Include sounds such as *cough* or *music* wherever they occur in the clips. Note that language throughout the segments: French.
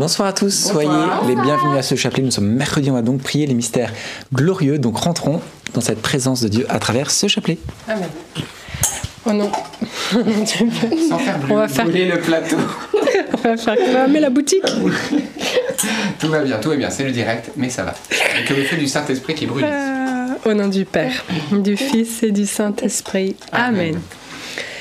Bonsoir à tous, soyez les bienvenus à ce chapelet. Nous sommes mercredi, on va donc prier les mystères glorieux. Donc rentrons dans cette présence de Dieu à travers ce chapelet. Amen. Oh non. Sans faire On va faire- brûler le plateau. *laughs* On va faire cramer la boutique. tout va bien, tout va bien. C'est le direct, mais ça va. Avec le feu du Saint-Esprit qui brûle. Euh, au nom du Père, du Fils et du Saint-Esprit. Amen.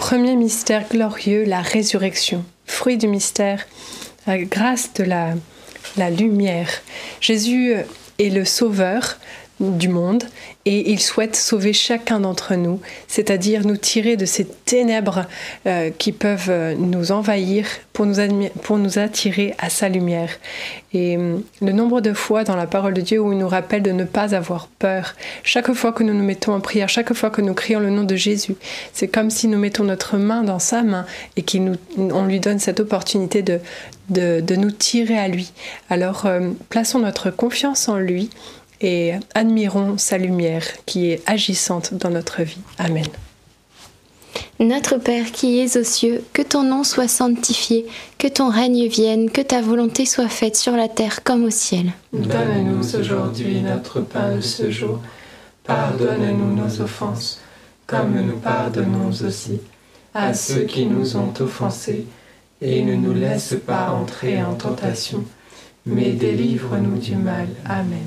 Premier mystère glorieux, la résurrection. Fruit du mystère, la grâce de la, la lumière. Jésus est le sauveur du monde et il souhaite sauver chacun d'entre nous, c'est-à-dire nous tirer de ces ténèbres euh, qui peuvent euh, nous envahir pour nous, pour nous attirer à sa lumière. Et hum, le nombre de fois dans la parole de Dieu où il nous rappelle de ne pas avoir peur, chaque fois que nous nous mettons en prière, chaque fois que nous crions le nom de Jésus, c'est comme si nous mettons notre main dans sa main et qu'on lui donne cette opportunité de, de, nous tirer à lui. Alors euh, plaçons notre confiance en lui et admirons sa lumière qui est agissante dans notre vie. Amen. Notre Père qui es aux cieux, que ton nom soit sanctifié, que ton règne vienne, que ta volonté soit faite sur la terre comme au ciel. Donne-nous aujourd'hui notre pain de ce jour. Pardonne-nous nos offenses, comme nous pardonnons aussi à ceux qui nous ont offensés. Et ne nous laisse pas entrer en tentation, mais délivre-nous du mal. Amen.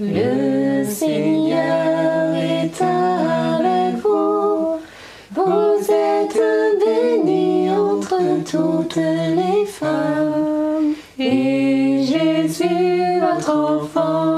Le Seigneur est avec vous. Vous êtes bénie entre toutes les femmes. Et Jésus, votre enfant,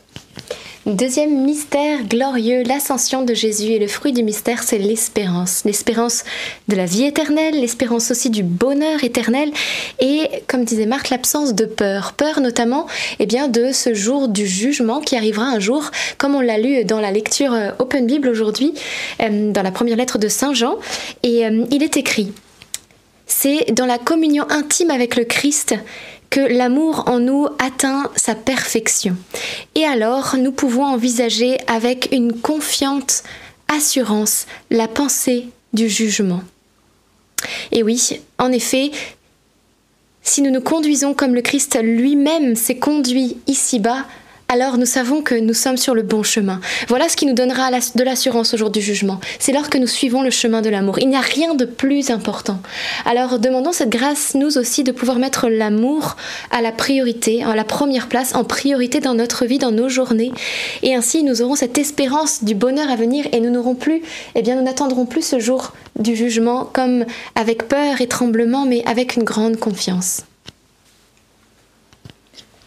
Deuxième mystère glorieux, l'ascension de Jésus et le fruit du mystère, c'est l'espérance. L'espérance de la vie éternelle, l'espérance aussi du bonheur éternel et, comme disait Marc, l'absence de peur. Peur notamment eh bien, de ce jour du jugement qui arrivera un jour, comme on l'a lu dans la lecture euh, Open Bible aujourd'hui, euh, dans la première lettre de Saint Jean. Et euh, il est écrit, c'est dans la communion intime avec le Christ que l'amour en nous atteint sa perfection. Et alors, nous pouvons envisager avec une confiante assurance la pensée du jugement. Et oui, en effet, si nous nous conduisons comme le Christ lui-même s'est conduit ici-bas, alors nous savons que nous sommes sur le bon chemin. Voilà ce qui nous donnera de l'assurance au jour du jugement. C'est lorsque nous suivons le chemin de l'amour. Il n'y a rien de plus important. Alors demandons cette grâce, nous aussi, de pouvoir mettre l'amour à la priorité, à la première place, en priorité dans notre vie, dans nos journées. Et ainsi, nous aurons cette espérance du bonheur à venir et nous n'aurons plus, eh bien, nous n'attendrons plus ce jour du jugement comme avec peur et tremblement, mais avec une grande confiance.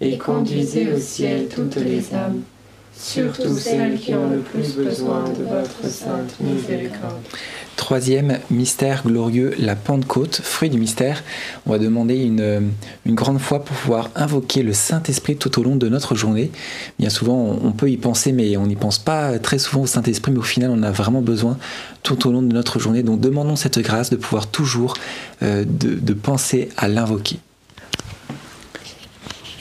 et conduisez au ciel toutes les âmes, surtout celles qui ont le plus besoin de votre sainte miséricorde. Troisième mystère glorieux, la Pentecôte, fruit du mystère. On va demander une, grande foi pour pouvoir invoquer le Saint-Esprit tout au long de notre journée. Bien souvent, on, peut y penser, mais on n'y pense pas très souvent au Saint-Esprit, mais au final, on a vraiment besoin tout au long de notre journée. Donc demandons cette grâce de pouvoir toujours euh, de penser à l'invoquer.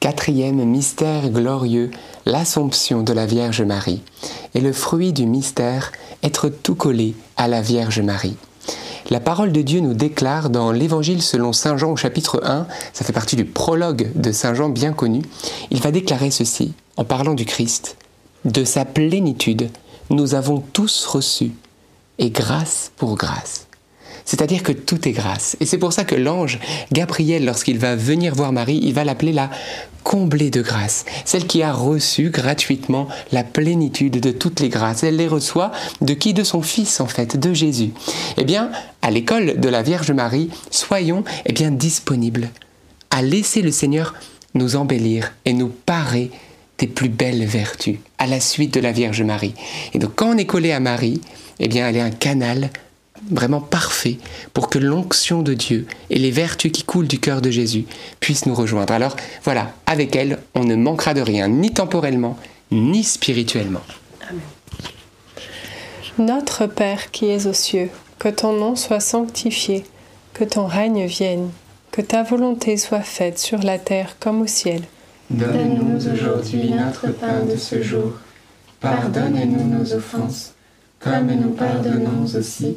Quatrième mystère glorieux, l'Assomption de la Vierge Marie. Et le fruit du mystère, être tout collé à la Vierge Marie. La parole de Dieu nous déclare dans l'Évangile selon Saint Jean au chapitre 1, ça fait partie du prologue de Saint Jean bien connu, il va déclarer ceci en parlant du Christ. De sa plénitude, nous avons tous reçu, et grâce pour grâce. C'est-à-dire que tout est grâce. Et c'est pour ça que l'ange Gabriel, lorsqu'il va venir voir Marie, il va l'appeler la comblée de grâce, celle qui a reçu gratuitement la plénitude de toutes les grâces. Elle les reçoit de qui? De son Fils, en fait, de Jésus. Eh bien, à l'école de la Vierge Marie, soyons eh bien disponibles à laisser le Seigneur nous embellir et nous parer des plus belles vertus à la suite de la Vierge Marie. Et donc quand on est collé à Marie, eh bien elle est un canal vraiment parfait pour que l'onction de Dieu et les vertus qui coulent du cœur de Jésus puissent nous rejoindre. Alors voilà, avec elle, on ne manquera de rien, ni temporellement, ni spirituellement. Notre Père qui es aux cieux, que ton nom soit sanctifié, que ton règne vienne, que ta volonté soit faite sur la terre comme au ciel. Donne-nous aujourd'hui notre pain de ce jour. Pardonne-nous nos offenses, comme nous pardonnons aussi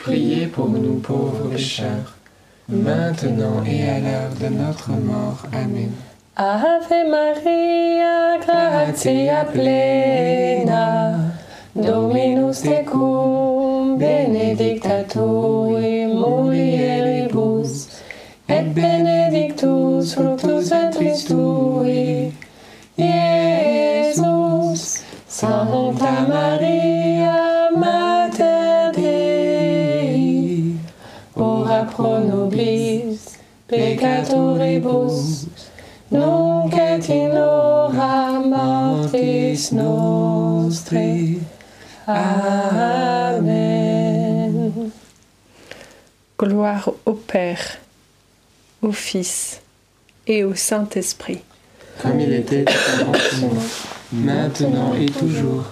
priez pour nous pauvres pécheurs, maintenant et à l'heure de notre mort. Amen. Ave Maria, gratia plena, Dominus tecum, benedicta tu in mulieribus, et benedictus fructus ventris tui, Iesus. Sancta Maria, pro nobis peccatoribus, nunc et in hora mortis nostri. Amen. Gloire au Père, au Fils et au Saint-Esprit. Comme il était au commencement, maintenant et toujours,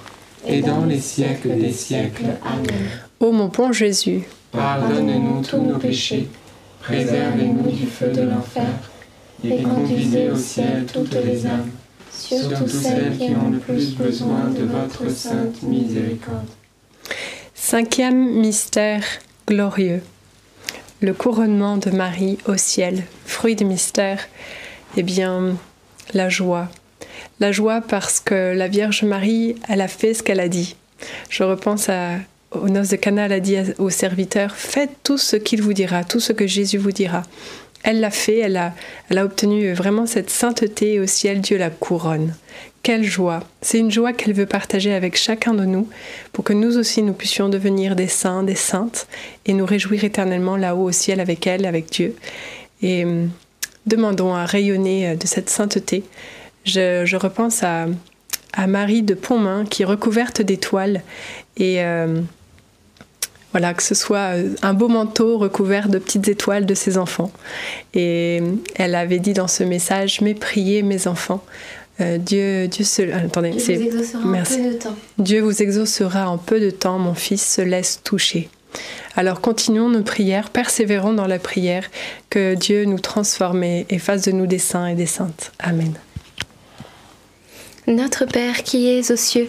et dans les siècles des siècles. Amen. Ô mon bon Jésus, Pardonne-nous tous nos péchés, préservez-nous du feu de l'enfer, et conduisez au ciel toutes les âmes, surtout celles qui ont le plus besoin de votre sainte miséricorde. Cinquième mystère glorieux. Le couronnement de Marie au ciel. Fruit du mystère, eh bien, la joie. La joie parce que la Vierge Marie, elle a fait ce qu'elle a dit. Je repense à, aux noces de Cana, elle a dit aux serviteurs, faites tout ce qu'il vous dira, tout ce que Jésus vous dira. Elle l'a fait, elle a, elle a obtenu vraiment cette sainteté et au ciel, Dieu la couronne. Quelle joie C'est une joie qu'elle veut partager avec chacun de nous pour que nous aussi nous puissions devenir des saints, des saintes et nous réjouir éternellement là-haut au ciel avec elle, avec Dieu. Et hum, demandons à rayonner de cette sainteté. Je, repense à, Marie de Pontmain qui est recouverte d'étoiles et euh, voilà que ce soit un beau manteau recouvert de petites étoiles de ses enfants. Et elle avait dit dans ce message mais priez mes enfants. Euh, Dieu, Dieu se, attendez, Dieu vous exaucera merci. en peu de temps. Dieu vous exaucera en peu de temps, mon fils se laisse toucher. Alors continuons nos prières, persévérons dans la prière, que Dieu nous transforme et fasse de nous des saints et des saintes. Amen. Notre Père qui es aux cieux,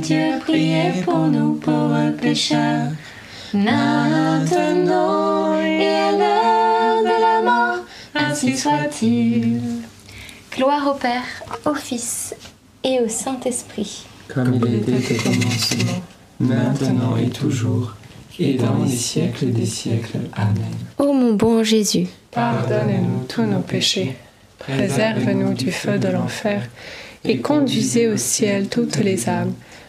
Dieu, priez pour nous pauvres pécheurs, maintenant et à l'heure de la mort, ainsi soit-il. Gloire au Père, au Fils et au Saint-Esprit. Comme il était au commencement, maintenant et toujours, et dans les siècles des siècles. Amen. Ô mon bon Jésus, Pardonnez-nous tous nos péchés, préserve-nous du feu de l'enfer, et conduisez au ciel toutes les âmes,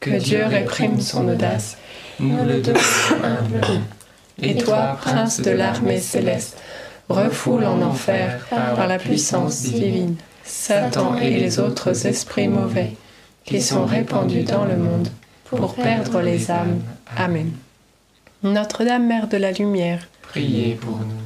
Que Dieu réprime son audace, nous le demandons. Et toi, prince de l'armée céleste, refoule en enfer par la puissance divine Satan et les autres esprits mauvais qui sont répandus dans le monde pour perdre les âmes. Amen. Notre-Dame, Mère de la Lumière, Priez pour nous,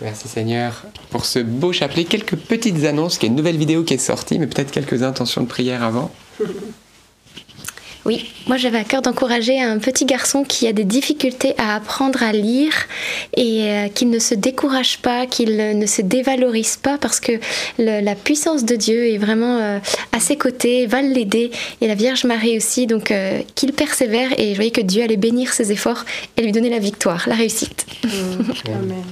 Merci Seigneur pour ce beau chapelet. Quelques petites annonces, qu'il y a une nouvelle vidéo qui est sortie, mais peut-être quelques intentions de prière avant. *laughs* Oui, moi j'avais à cœur d'encourager un petit garçon qui a des difficultés à apprendre à lire et euh, qu'il ne se décourage pas, qu'il ne se dévalorise pas parce que la puissance de Dieu est vraiment euh, à ses côtés, va l'aider et la Vierge Marie aussi, donc euh, qu'il persévère et je voyais que Dieu allait bénir ses efforts et lui donner la victoire, la réussite. *laughs* Amen.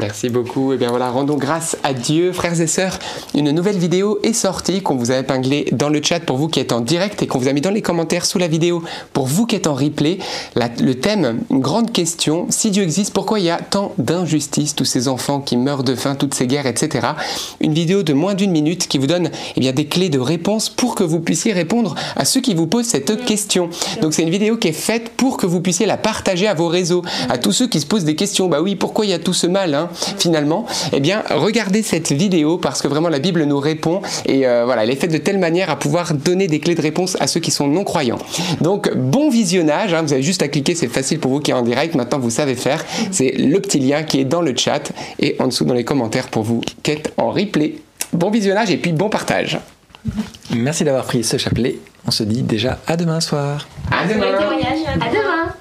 Merci beaucoup. Et eh bien voilà, rendons grâce à Dieu. Frères et sœurs, une nouvelle vidéo est sortie qu'on vous a épinglée dans le chat pour vous qui êtes en direct et qu'on vous a mis dans les commentaires sous la vidéo pour vous qui êtes en replay. le thème, une grande question, si Dieu existe, pourquoi il y a tant d'injustices, tous ces enfants qui meurent de faim, toutes ces guerres, etc. Une vidéo de moins d'une minute qui vous donne eh bien, des clés de réponse pour que vous puissiez répondre à ceux qui vous posent cette question. Donc c'est une vidéo qui est faite pour que vous puissiez la partager à vos réseaux, à tous ceux qui se posent des questions. Bah oui, pourquoi il y a tout ce mal hein finalement, eh bien, regardez cette vidéo parce que vraiment la Bible nous répond et euh, voilà, elle est faite de telle manière à pouvoir donner des clés de réponse à ceux qui sont non croyants. Donc, bon visionnage, hein, vous avez juste à cliquer, c'est facile pour vous qui est en direct, maintenant vous savez faire. C'est le petit lien qui est dans le chat et en dessous dans les commentaires pour vous qui êtes en replay. Bon visionnage et puis bon partage. Merci d'avoir pris ce chapelet. On se dit déjà à demain soir. À demain. À demain.